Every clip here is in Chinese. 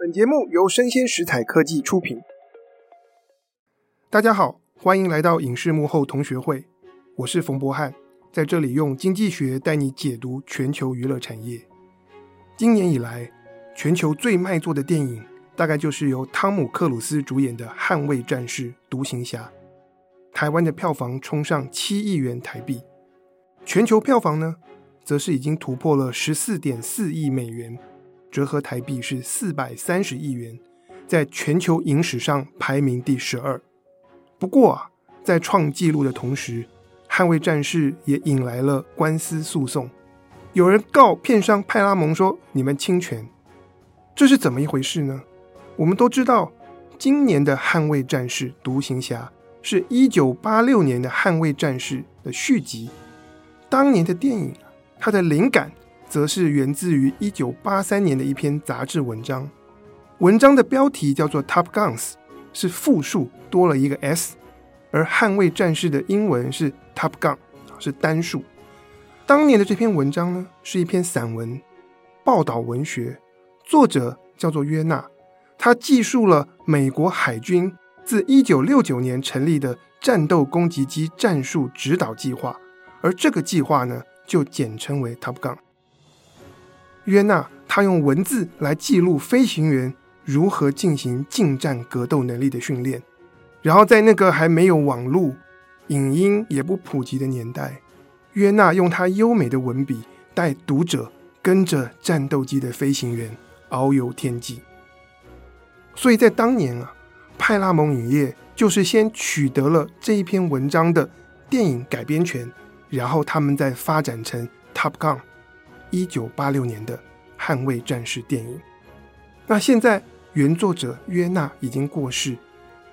本节目由生鲜食材科技出品。大家好，欢迎来到影视幕后同学会，我是冯博翰，在这里用经济学带你解读全球娱乐产业。今年以来，全球最卖座的电影大概就是由汤姆·克鲁斯主演的《捍卫战士：独行侠》，台湾的票房冲上七亿元台币，全球票房呢，则是已经突破了十四点四亿美元。折合台币是四百三十亿元，在全球影史上排名第十二。不过啊，在创纪录的同时，《捍卫战士》也引来了官司诉讼，有人告片商派拉蒙说你们侵权，这是怎么一回事呢？我们都知道，今年的《捍卫战士：独行侠》是一九八六年的《捍卫战士》的续集，当年的电影它的灵感。则是源自于一九八三年的一篇杂志文章，文章的标题叫做 Top Guns，是复数多了一个 s，而捍卫战士的英文是 Top Gun，是单数。当年的这篇文章呢，是一篇散文报道文学，作者叫做约纳，他记述了美国海军自一九六九年成立的战斗攻击机战术指导计划，而这个计划呢，就简称为 Top Gun。约纳他用文字来记录飞行员如何进行近战格斗能力的训练，然后在那个还没有网络、影音也不普及的年代，约纳用他优美的文笔带读者跟着战斗机的飞行员遨游天际。所以在当年啊，派拉蒙影业就是先取得了这一篇文章的电影改编权，然后他们再发展成 Top Gun。一九八六年的《捍卫战士》电影，那现在原作者约纳已经过世，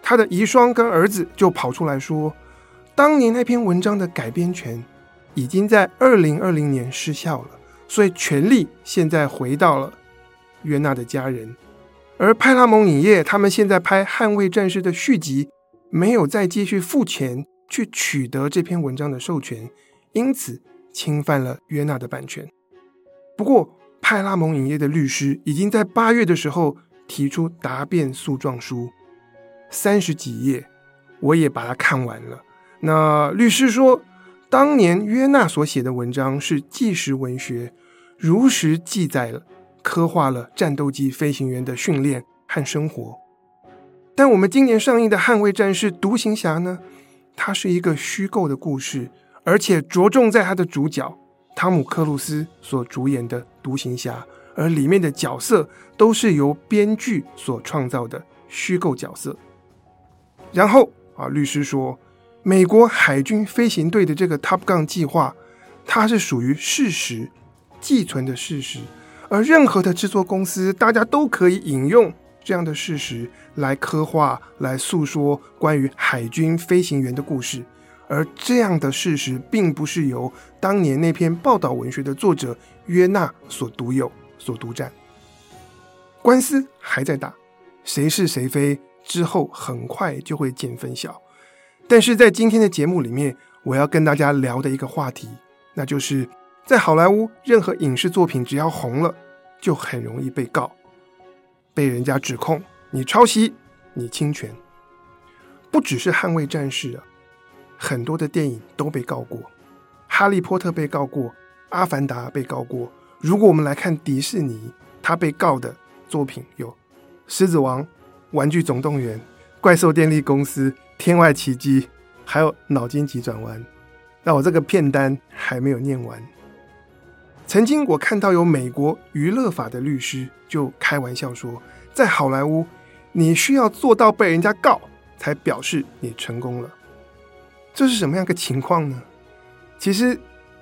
他的遗孀跟儿子就跑出来说，当年那篇文章的改编权已经在二零二零年失效了，所以权利现在回到了约纳的家人，而派拉蒙影业他们现在拍《捍卫战士》的续集，没有再继续付钱去取得这篇文章的授权，因此侵犯了约纳的版权。不过，派拉蒙影业的律师已经在八月的时候提出答辩诉状书，三十几页，我也把它看完了。那律师说，当年约纳所写的文章是纪实文学，如实记载了、刻画了战斗机飞行员的训练和生活。但我们今年上映的《捍卫战士：独行侠》呢，它是一个虚构的故事，而且着重在它的主角。汤姆·克鲁斯所主演的《独行侠》，而里面的角色都是由编剧所创造的虚构角色。然后啊，律师说，美国海军飞行队的这个 Top Gun 计划，它是属于事实，既存的事实，而任何的制作公司，大家都可以引用这样的事实来刻画、来诉说关于海军飞行员的故事。而这样的事实，并不是由当年那篇报道文学的作者约纳所独有、所独占。官司还在打，谁是谁非之后很快就会见分晓。但是在今天的节目里面，我要跟大家聊的一个话题，那就是在好莱坞，任何影视作品只要红了，就很容易被告，被人家指控你抄袭、你侵权。不只是《捍卫战士》啊。很多的电影都被告过，《哈利波特》被告过，《阿凡达》被告过。如果我们来看迪士尼，他被告的作品有《狮子王》《玩具总动员》《怪兽电力公司》《天外奇迹》，还有《脑筋急转弯》。那我这个片单还没有念完。曾经我看到有美国娱乐法的律师就开玩笑说，在好莱坞，你需要做到被人家告，才表示你成功了。这是什么样个情况呢？其实，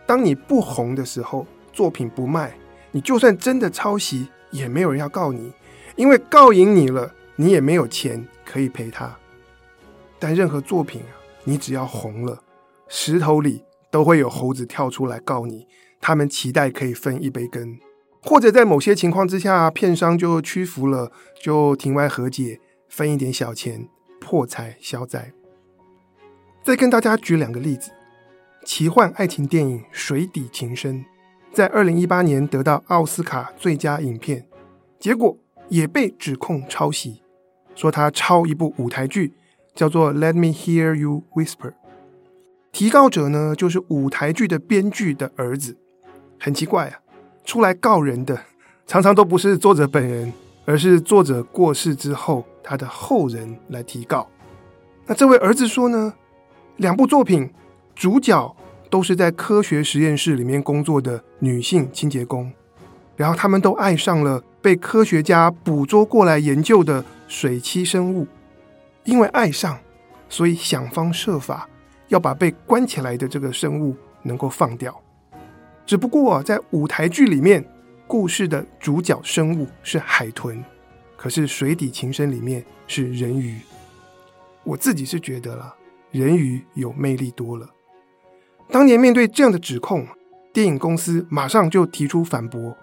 当你不红的时候，作品不卖，你就算真的抄袭，也没有人要告你，因为告赢你了，你也没有钱可以赔他。但任何作品啊，你只要红了，石头里都会有猴子跳出来告你，他们期待可以分一杯羹，或者在某些情况之下，片商就屈服了，就庭外和解，分一点小钱，破财消灾。再跟大家举两个例子，奇幻爱情电影《水底情深》在二零一八年得到奥斯卡最佳影片，结果也被指控抄袭，说他抄一部舞台剧，叫做《Let Me Hear You Whisper》。提告者呢，就是舞台剧的编剧的儿子。很奇怪啊，出来告人的常常都不是作者本人，而是作者过世之后他的后人来提告。那这位儿子说呢，两部作品主角都是在科学实验室里面工作的女性清洁工。然后他们都爱上了被科学家捕捉过来研究的水栖生物，因为爱上，所以想方设法要把被关起来的这个生物能够放掉。只不过在舞台剧里面，故事的主角生物是海豚，可是水底情深里面是人鱼。我自己是觉得啦，人鱼有魅力多了。当年面对这样的指控，电影公司马上就提出反驳。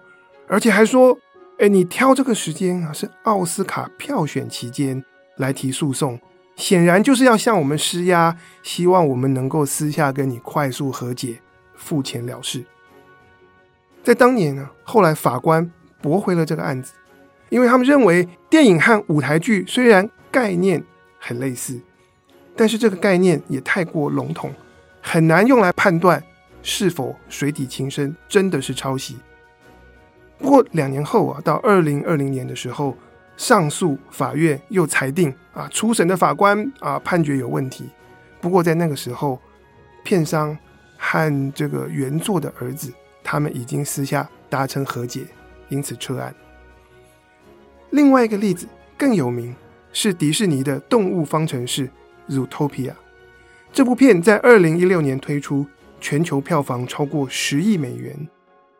而且还说，哎，你挑这个时间啊，是奥斯卡票选期间来提诉讼，显然就是要向我们施压，希望我们能够私下跟你快速和解，付钱了事。在当年呢，后来法官驳回了这个案子，因为他们认为电影和舞台剧虽然概念很类似，但是这个概念也太过笼统，很难用来判断是否水底情深真的是抄袭。不过两年后啊，到二零二零年的时候，上诉法院又裁定啊，初审的法官啊判决有问题。不过在那个时候，片商和这个原作的儿子，他们已经私下达成和解，因此撤案。另外一个例子更有名，是迪士尼的《动物方程式》（Zootopia）。这部片在二零一六年推出，全球票房超过十亿美元。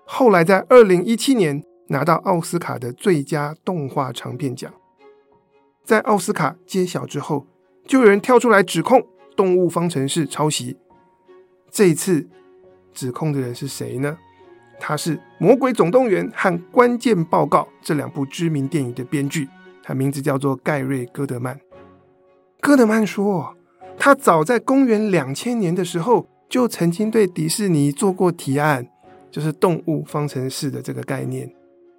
后来在二零一七年拿到奥斯卡的最佳动画长片奖，在奥斯卡揭晓之后，就有人跳出来指控《动物方程式》抄袭。这一次指控的人是谁呢？他是《魔鬼总动员》和《关键报告》这两部知名电影的编剧，他名字叫做盖瑞·戈德曼。戈德曼说，他早在公元两千年的时候就曾经对迪士尼做过提案。就是动物方程式的这个概念。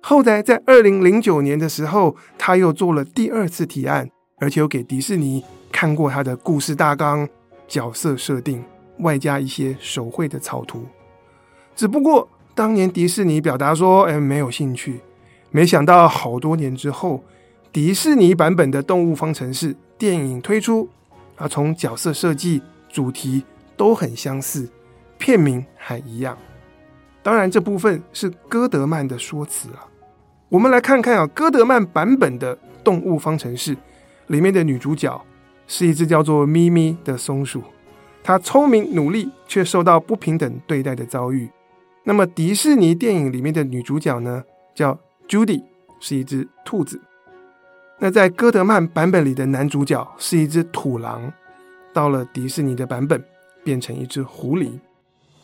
后来在二零零九年的时候，他又做了第二次提案，而且又给迪士尼看过他的故事大纲、角色设定，外加一些手绘的草图。只不过当年迪士尼表达说：“哎，没有兴趣。”没想到好多年之后，迪士尼版本的动物方程式电影推出，啊，从角色设计、主题都很相似，片名还一样。当然，这部分是戈德曼的说辞啊。我们来看看啊，戈德曼版本的《动物方程式》里面的女主角是一只叫做咪咪的松鼠，她聪明努力，却受到不平等对待的遭遇。那么迪士尼电影里面的女主角呢，叫 Judy，是一只兔子。那在戈德曼版本里的男主角是一只土狼，到了迪士尼的版本变成一只狐狸。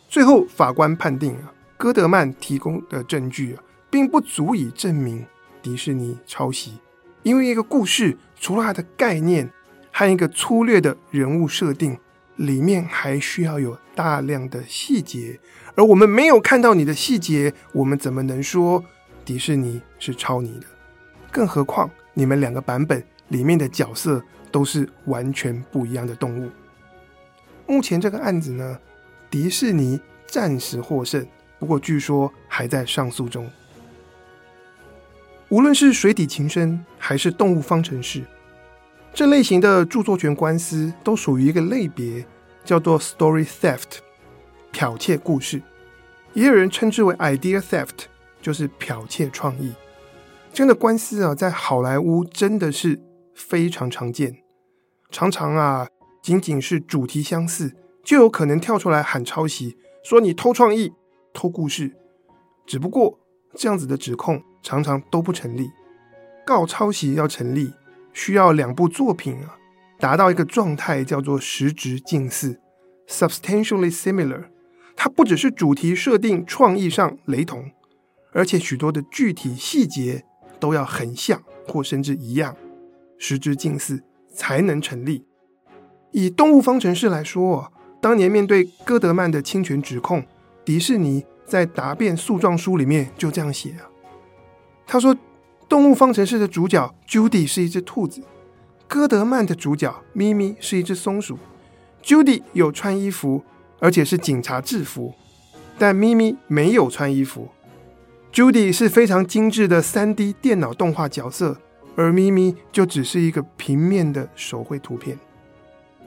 最后法官判定啊。戈德曼提供的证据啊，并不足以证明迪士尼抄袭，因为一个故事除了它的概念和一个粗略的人物设定，里面还需要有大量的细节，而我们没有看到你的细节，我们怎么能说迪士尼是抄你的？更何况你们两个版本里面的角色都是完全不一样的动物。目前这个案子呢，迪士尼暂时获胜。不过，据说还在上诉中。无论是水底情深还是动物方程式，这类型的著作权官司都属于一个类别，叫做 story theft，剽窃故事。也有人称之为 idea theft，就是剽窃创意。这样的官司啊，在好莱坞真的是非常常见。常常啊，仅仅是主题相似，就有可能跳出来喊抄袭，说你偷创意。偷故事，只不过这样子的指控常常都不成立。告抄袭要成立，需要两部作品啊达到一个状态，叫做实质近似 （substantially similar）。它不只是主题设定、创意上雷同，而且许多的具体细节都要很像或甚至一样，实质近似才能成立。以《动物方程式》来说，当年面对戈德曼的侵权指控。迪士尼在答辩诉状书里面就这样写啊，他说：“动物方程式的主角 Judy 是一只兔子，戈德曼的主角咪咪是一只松鼠。Judy 有穿衣服，而且是警察制服，但咪咪没有穿衣服。Judy 是非常精致的 3D 电脑动画角色，而咪咪就只是一个平面的手绘图片。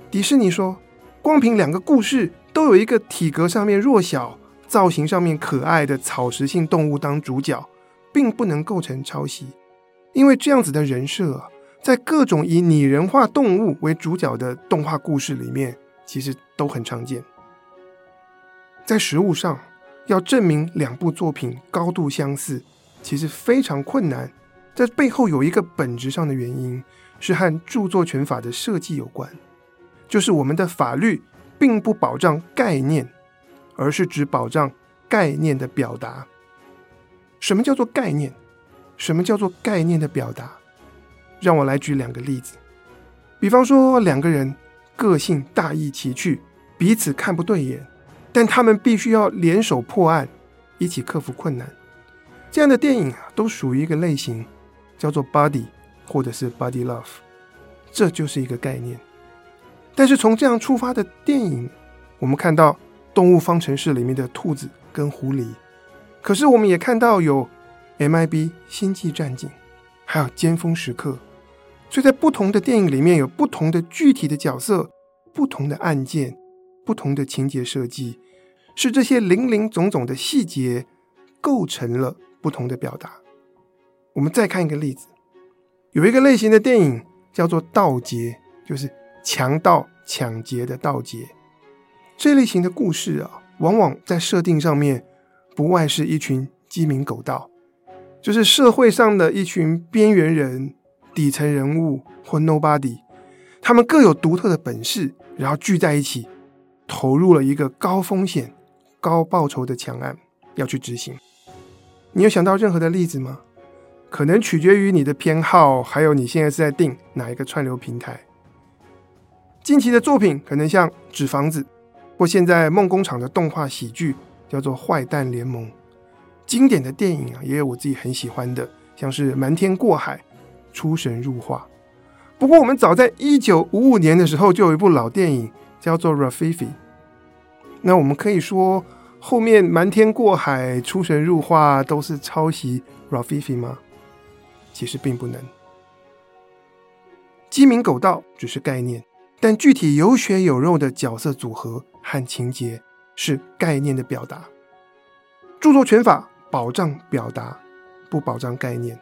迪士尼说，光凭两个故事都有一个体格上面弱小。造型上面可爱的草食性动物当主角，并不能构成抄袭，因为这样子的人设啊，在各种以拟人化动物为主角的动画故事里面，其实都很常见。在实物上，要证明两部作品高度相似，其实非常困难。这背后有一个本质上的原因，是和著作权法的设计有关，就是我们的法律并不保障概念。而是只保障概念的表达。什么叫做概念？什么叫做概念的表达？让我来举两个例子。比方说，两个人个性大异其趣，彼此看不对眼，但他们必须要联手破案，一起克服困难。这样的电影啊，都属于一个类型，叫做 “body” 或者是 “body love。这就是一个概念。但是从这样出发的电影，我们看到。动物方程式里面的兔子跟狐狸，可是我们也看到有 MIB 星际战警，还有尖峰时刻，所以在不同的电影里面有不同的具体的角色、不同的案件、不同的情节设计，是这些林林总总的细节构成了不同的表达。我们再看一个例子，有一个类型的电影叫做盗劫，就是强盗抢劫的盗劫。这类型的故事啊，往往在设定上面不外是一群鸡鸣狗盗，就是社会上的一群边缘人、底层人物或 nobody，他们各有独特的本事，然后聚在一起，投入了一个高风险、高报酬的强案要去执行。你有想到任何的例子吗？可能取决于你的偏好，还有你现在是在定哪一个串流平台。近期的作品可能像《纸房子》。或现在梦工厂的动画喜剧叫做《坏蛋联盟》，经典的电影啊，也有我自己很喜欢的，像是《瞒天过海》《出神入化》。不过我们早在一九五五年的时候就有一部老电影叫做《Rafifi》。那我们可以说后面《瞒天过海》《出神入化》都是抄袭《Rafifi》吗？其实并不能。鸡鸣狗盗只是概念，但具体有血有肉的角色组合。和情节是概念的表达，著作权法保障表达，不保障概念。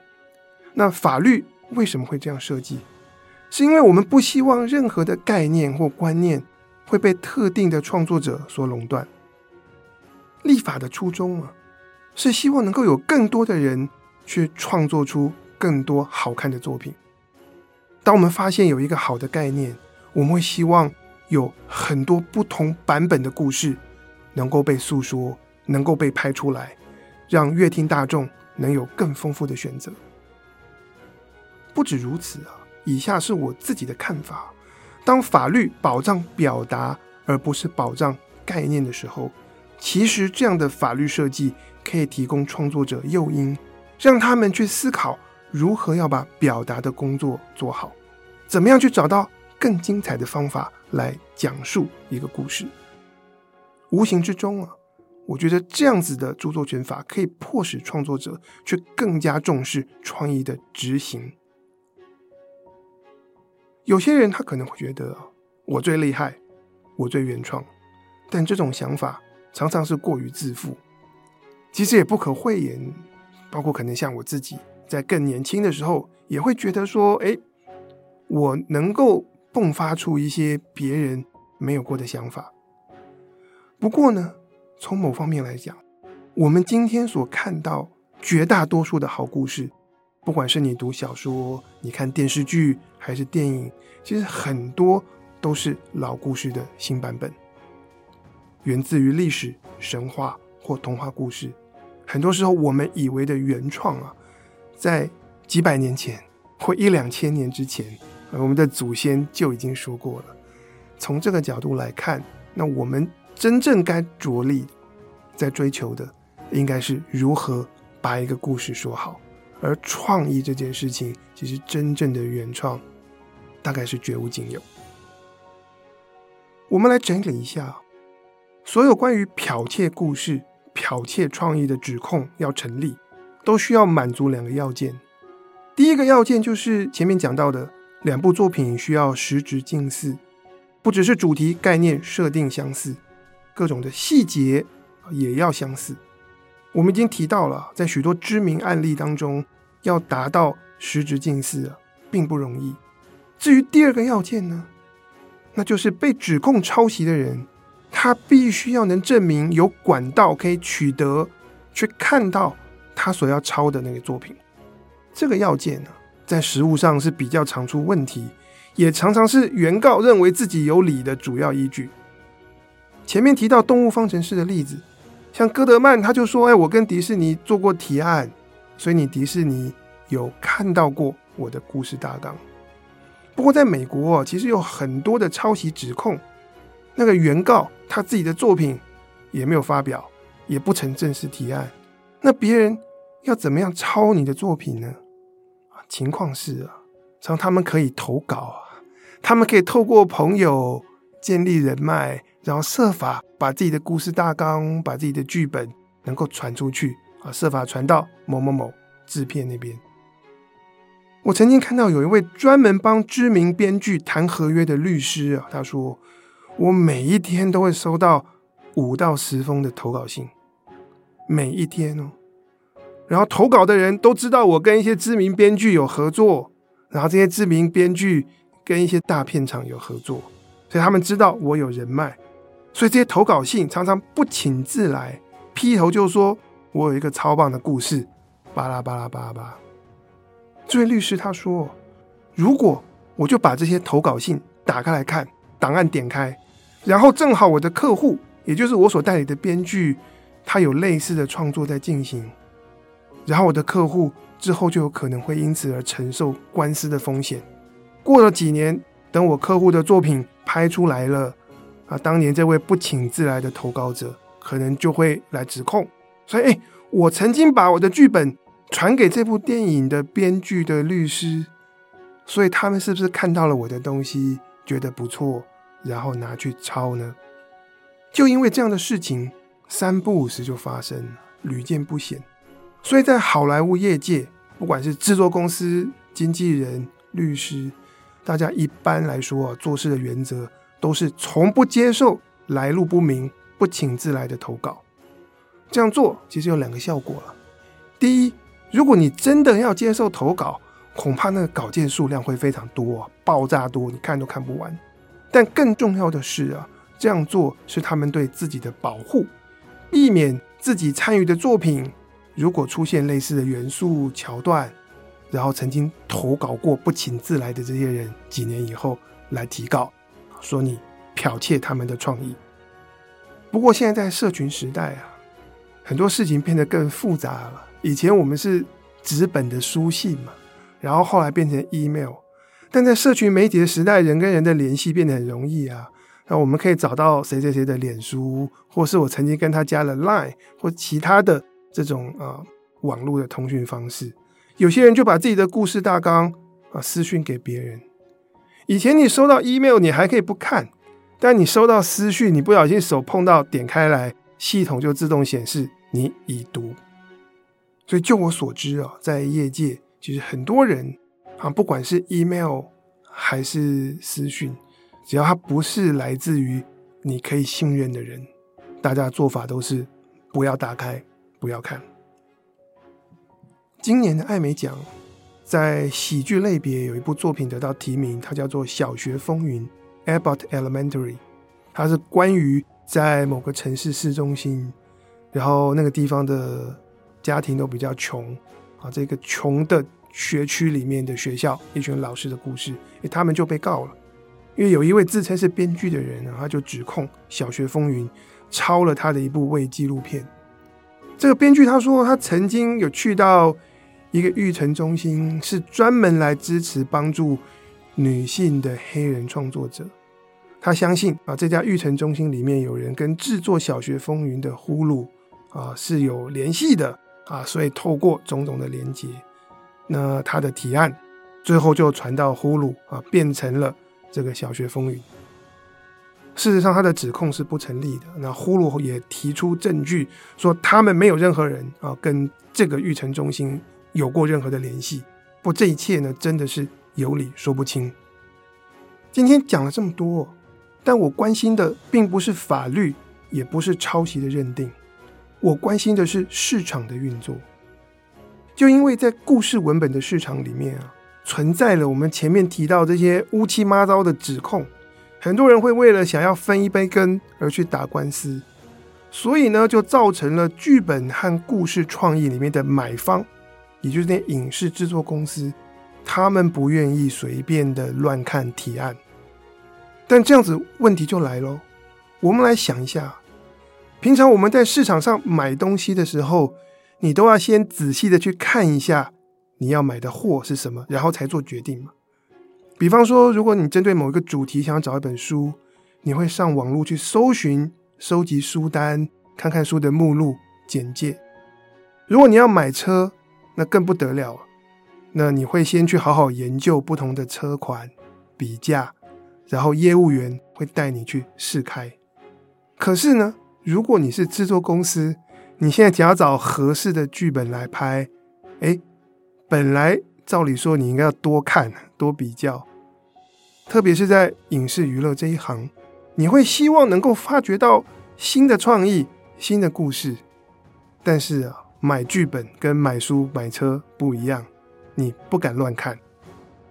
那法律为什么会这样设计？是因为我们不希望任何的概念或观念会被特定的创作者所垄断。立法的初衷啊，是希望能够有更多的人去创作出更多好看的作品。当我们发现有一个好的概念，我们会希望。有很多不同版本的故事能够被诉说，能够被拍出来，让乐听大众能有更丰富的选择。不止如此啊，以下是我自己的看法：当法律保障表达而不是保障概念的时候，其实这样的法律设计可以提供创作者诱因，让他们去思考如何要把表达的工作做好，怎么样去找到更精彩的方法。来讲述一个故事，无形之中啊，我觉得这样子的著作权法可以迫使创作者去更加重视创意的执行。有些人他可能会觉得我最厉害，我最原创，但这种想法常常是过于自负。其实也不可讳言，包括可能像我自己在更年轻的时候，也会觉得说，哎，我能够。迸发出一些别人没有过的想法。不过呢，从某方面来讲，我们今天所看到绝大多数的好故事，不管是你读小说、你看电视剧还是电影，其实很多都是老故事的新版本，源自于历史、神话或童话故事。很多时候，我们以为的原创啊，在几百年前或一两千年之前。我们的祖先就已经说过了。从这个角度来看，那我们真正该着力在追求的，应该是如何把一个故事说好，而创意这件事情，其实真正的原创，大概是绝无仅有。我们来整理一下，所有关于剽窃故事、剽窃创意的指控要成立，都需要满足两个要件。第一个要件就是前面讲到的，两部作品需要实质近似，不只是主题概念设定相似，各种的细节也要相似。我们已经提到了，在许多知名案例当中，要达到实质近似，并不容易。至于第二个要件呢，那就是被指控抄袭的人，他必须要能证明有管道可以取得，去看到他所要抄的那个作品。这个要件呢，在实务上是比较常出问题，也常常是原告认为自己有理的主要依据。前面提到动物方程式的例子。像戈德曼，他就说：“哎，我跟迪士尼做过提案，所以你迪士尼有看到过我的故事大纲。不过在美国，其实有很多的抄袭指控，那个原告他自己的作品也没有发表，也不曾正式提案。那别人要怎么样抄你的作品呢？情况是啊，像他们可以投稿啊，他们可以透过朋友建立人脉。”然后设法把自己的故事大纲、把自己的剧本能够传出去啊，设法传到某某某制片那边。我曾经看到有一位专门帮知名编剧谈合约的律师啊，他说：“我每一天都会收到五到十封的投稿信，每一天哦。然后投稿的人都知道我跟一些知名编剧有合作，然后这些知名编剧跟一些大片场有合作，所以他们知道我有人脉。”所以这些投稿信常常不请自来，劈头就说：“我有一个超棒的故事，巴拉巴拉巴拉巴拉。”这位律师他说：“如果我就把这些投稿信打开来看，档案点开，然后正好我的客户，也就是我所代理的编剧，他有类似的创作在进行，然后我的客户之后就有可能会因此而承受官司的风险。过了几年，等我客户的作品拍出来了。”啊，当年这位不请自来的投稿者，可能就会来指控，所以，哎，我曾经把我的剧本传给这部电影的编剧的律师，所以他们是不是看到了我的东西，觉得不错，然后拿去抄呢？就因为这样的事情，三不五时就发生，屡见不鲜。所以在好莱坞业界，不管是制作公司、经纪人、律师，大家一般来说做事的原则。都是从不接受来路不明、不请自来的投稿。这样做其实有两个效果了。第一，如果你真的要接受投稿，恐怕那个稿件数量会非常多，爆炸多，你看都看不完。但更重要的是啊，这样做是他们对自己的保护，避免自己参与的作品如果出现类似的元素桥段，然后曾经投稿过不请自来的这些人，几年以后来提告。说你剽窃他们的创意。不过现在在社群时代啊，很多事情变得更复杂了。以前我们是纸本的书信嘛，然后后来变成 email。但在社群媒体的时代，人跟人的联系变得很容易啊。那我们可以找到谁谁谁的脸书，或是我曾经跟他加了 Line 或其他的这种啊网络的通讯方式。有些人就把自己的故事大纲啊私讯给别人。以前你收到 email，你还可以不看，但你收到私讯，你不小心手碰到点开来，系统就自动显示你已读。所以就我所知啊，在业界其实很多人啊，不管是 email 还是私讯，只要它不是来自于你可以信任的人，大家做法都是不要打开，不要看。今年的艾美奖。在喜剧类别有一部作品得到提名，它叫做《小学风云》（Abbott Elementary）。它是关于在某个城市市中心，然后那个地方的家庭都比较穷啊，这个穷的学区里面的学校，一群老师的故事。他们就被告了，因为有一位自称是编剧的人啊，他就指控《小学风云》抄了他的一部伪纪录片。这个编剧他说，他曾经有去到。一个育成中心是专门来支持帮助女性的黑人创作者。他相信啊，这家育成中心里面有人跟制作《小学风云》的呼噜啊是有联系的啊，所以透过种种的连接，那他的提案最后就传到呼噜啊，变成了这个小学风云。事实上，他的指控是不成立的。那呼噜也提出证据，说他们没有任何人啊跟这个育成中心有过任何的联系。不，这一切呢，真的是有理说不清。今天讲了这么多，但我关心的并不是法律，也不是抄袭的认定，我关心的是市场的运作。就因为在故事文本的市场里面啊，存在了我们前面提到这些乌七八糟的指控。很多人会为了想要分一杯羹而去打官司，所以呢，就造成了剧本和故事创意里面的买方，也就是那影视制作公司，他们不愿意随便的乱看提案。但这样子问题就来喽，我们来想一下，平常我们在市场上买东西的时候，你都要先仔细的去看一下你要买的货是什么，然后才做决定嘛。比方说，如果你针对某一个主题想要找一本书，你会上网络去搜寻、收集书单，看看书的目录、简介。如果你要买车，那更不得了，那你会先去好好研究不同的车款，比价，然后业务员会带你去试开。可是呢，如果你是制作公司，你现在只要找合适的剧本来拍，哎，本来照理说你应该要多看、多比较。特别是在影视娱乐这一行，你会希望能够发掘到新的创意、新的故事。但是啊，买剧本跟买书、买车不一样，你不敢乱看，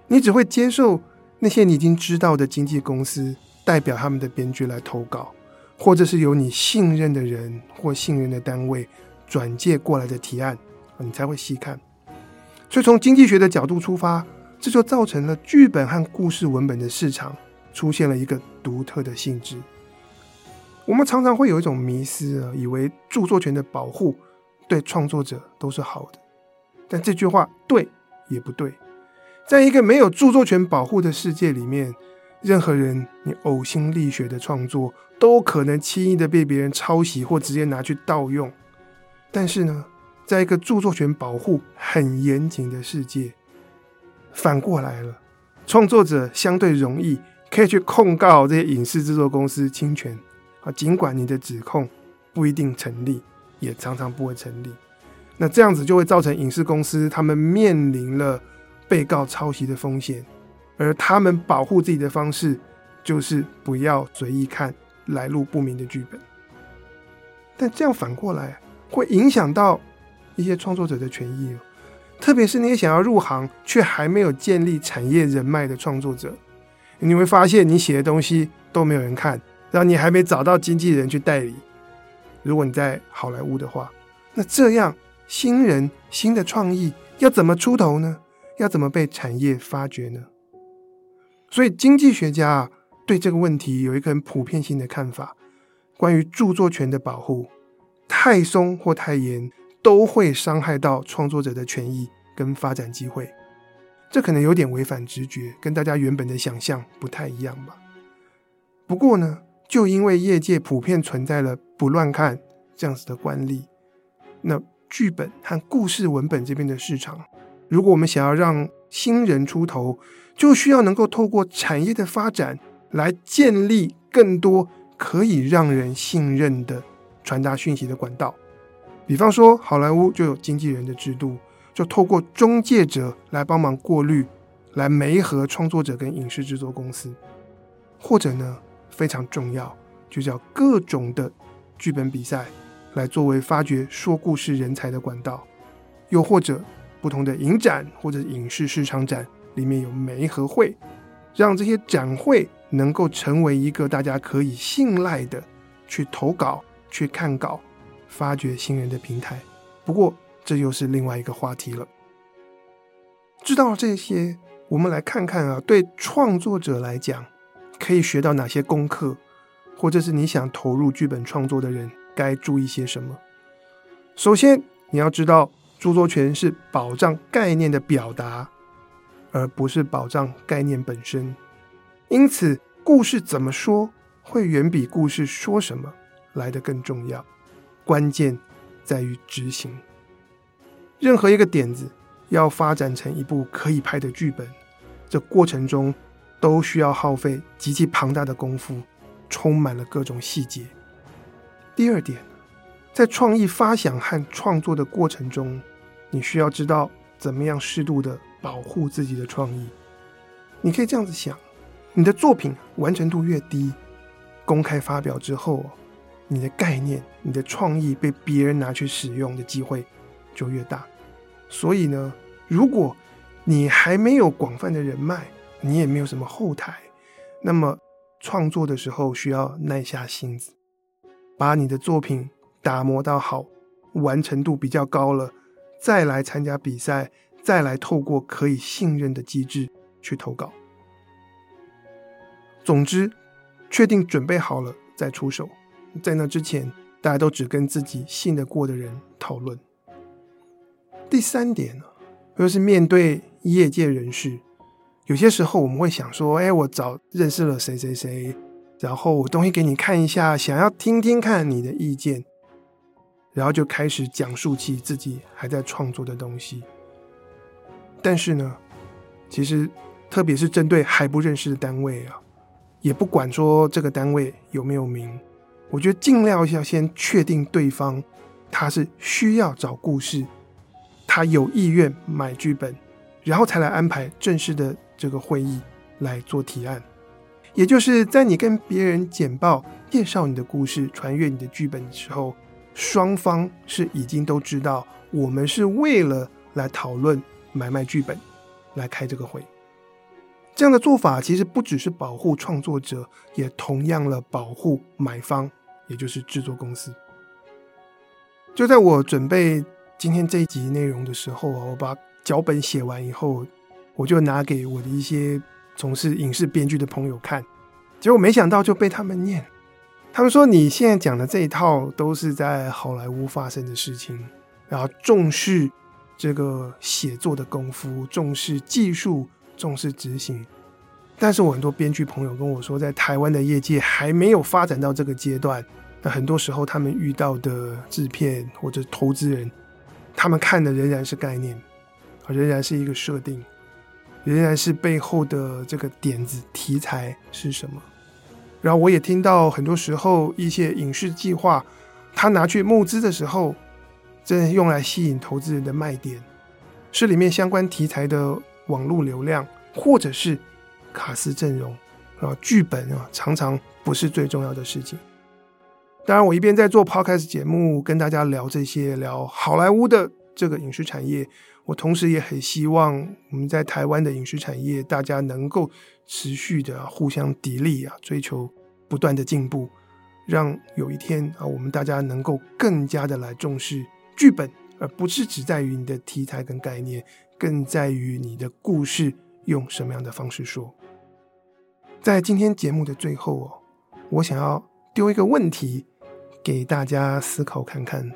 你只会接受那些你已经知道的经纪公司代表他们的编剧来投稿，或者是由你信任的人或信任的单位转介过来的提案，你才会细看。所以从经济学的角度出发。这就造成了剧本和故事文本的市场出现了一个独特的性质。我们常常会有一种迷思啊，以为著作权的保护对创作者都是好的，但这句话对也不对。在一个没有著作权保护的世界里面，任何人你呕心沥血的创作都可能轻易的被别人抄袭或直接拿去盗用。但是呢，在一个著作权保护很严谨的世界。反过来了，创作者相对容易可以去控告这些影视制作公司侵权啊，尽管你的指控不一定成立，也常常不会成立。那这样子就会造成影视公司他们面临了被告抄袭的风险，而他们保护自己的方式就是不要随意看来路不明的剧本。但这样反过来会影响到一些创作者的权益哦。特别是那些想要入行却还没有建立产业人脉的创作者，你会发现你写的东西都没有人看，然后你还没找到经纪人去代理。如果你在好莱坞的话，那这样新人新的创意要怎么出头呢？要怎么被产业发掘呢？所以经济学家啊，对这个问题有一个很普遍性的看法：关于著作权的保护，太松或太严。都会伤害到创作者的权益跟发展机会，这可能有点违反直觉，跟大家原本的想象不太一样吧。不过呢，就因为业界普遍存在了不乱看这样子的惯例，那剧本和故事文本这边的市场，如果我们想要让新人出头，就需要能够透过产业的发展来建立更多可以让人信任的传达讯息的管道。比方说，好莱坞就有经纪人的制度，就透过中介者来帮忙过滤，来媒合创作者跟影视制作公司，或者呢，非常重要，就叫各种的剧本比赛，来作为发掘说故事人才的管道，又或者不同的影展或者影视市场展里面有媒和会，让这些展会能够成为一个大家可以信赖的去投稿、去看稿。发掘新人的平台，不过这又是另外一个话题了。知道了这些，我们来看看啊，对创作者来讲，可以学到哪些功课，或者是你想投入剧本创作的人该注意些什么。首先，你要知道，著作权是保障概念的表达，而不是保障概念本身。因此，故事怎么说，会远比故事说什么来得更重要。关键在于执行。任何一个点子，要发展成一部可以拍的剧本，这过程中都需要耗费极其庞大的功夫，充满了各种细节。第二点，在创意发想和创作的过程中，你需要知道怎么样适度的保护自己的创意。你可以这样子想：你的作品完成度越低，公开发表之后，你的概念、你的创意被别人拿去使用的机会就越大。所以呢，如果你还没有广泛的人脉，你也没有什么后台，那么创作的时候需要耐下心子，把你的作品打磨到好，完成度比较高了，再来参加比赛，再来透过可以信任的机制去投稿。总之，确定准备好了再出手，在那之前，大家都只跟自己信得过的人讨论。第三点呢，就是面对业界人士，有些时候我们会想说：“哎，我找认识了谁谁谁，然后我东西给你看一下，想要听听看你的意见，然后就开始讲述起自己还在创作的东西。”但是呢，其实特别是针对还不认识的单位啊，也不管说这个单位有没有名，我觉得尽量要先确定对方他是需要找故事。他有意愿买剧本，然后才来安排正式的这个会议来做提案。也就是在你跟别人简报介绍你的故事、传阅你的剧本的时候，双方是已经都知道我们是为了来讨论买卖剧本来开这个会。这样的做法其实不只是保护创作者，也同样了保护买方，也就是制作公司。就在我准备。今天这一集内容的时候啊，我把脚本写完以后，我就拿给我的一些从事影视编剧的朋友看，结果没想到就被他们念。他们说，你现在讲的这一套都是在好莱坞发生的事情，然后重视这个写作的功夫，重视技术，重视执行。但是我很多编剧朋友跟我说，在台湾的业界还没有发展到这个阶段，那很多时候他们遇到的制片或者投资人。他们看的仍然是概念，仍然是一个设定，仍然是背后的这个点子题材是什么。然后我也听到很多时候一些影视计划，他拿去募资的时候，真的用来吸引投资人的卖点，是里面相关题材的网络流量，或者是卡司阵容啊，剧本啊，常常不是最重要的事情。当然，我一边在做 Podcast 节目，跟大家聊这些，聊好莱坞的这个影视产业，我同时也很希望我们在台湾的影视产业，大家能够持续的互相砥砺啊，追求不断的进步，让有一天啊，我们大家能够更加的来重视剧本，而不是只在于你的题材跟概念，更在于你的故事用什么样的方式说。在今天节目的最后哦，我想要丢一个问题。给大家思考看看，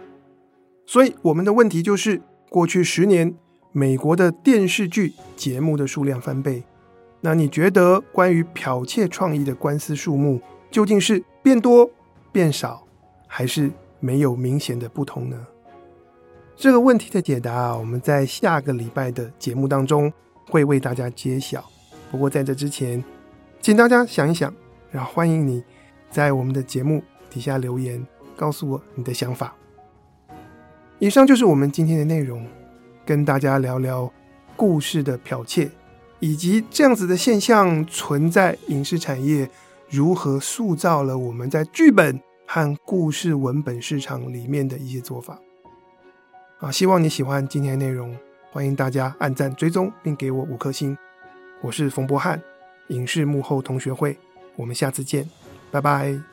所以我们的问题就是：过去十年，美国的电视剧节目的数量翻倍，那你觉得关于剽窃创意的官司数目究竟是变多、变少，还是没有明显的不同呢？这个问题的解答啊，我们在下个礼拜的节目当中会为大家揭晓。不过在这之前，请大家想一想，然后欢迎你在我们的节目底下留言。告诉我你的想法。以上就是我们今天的内容，跟大家聊聊故事的剽窃，以及这样子的现象存在影视产业如何塑造了我们在剧本和故事文本市场里面的一些做法。啊，希望你喜欢今天的内容，欢迎大家按赞、追踪，并给我五颗星。我是冯博翰，影视幕后同学会，我们下次见，拜拜。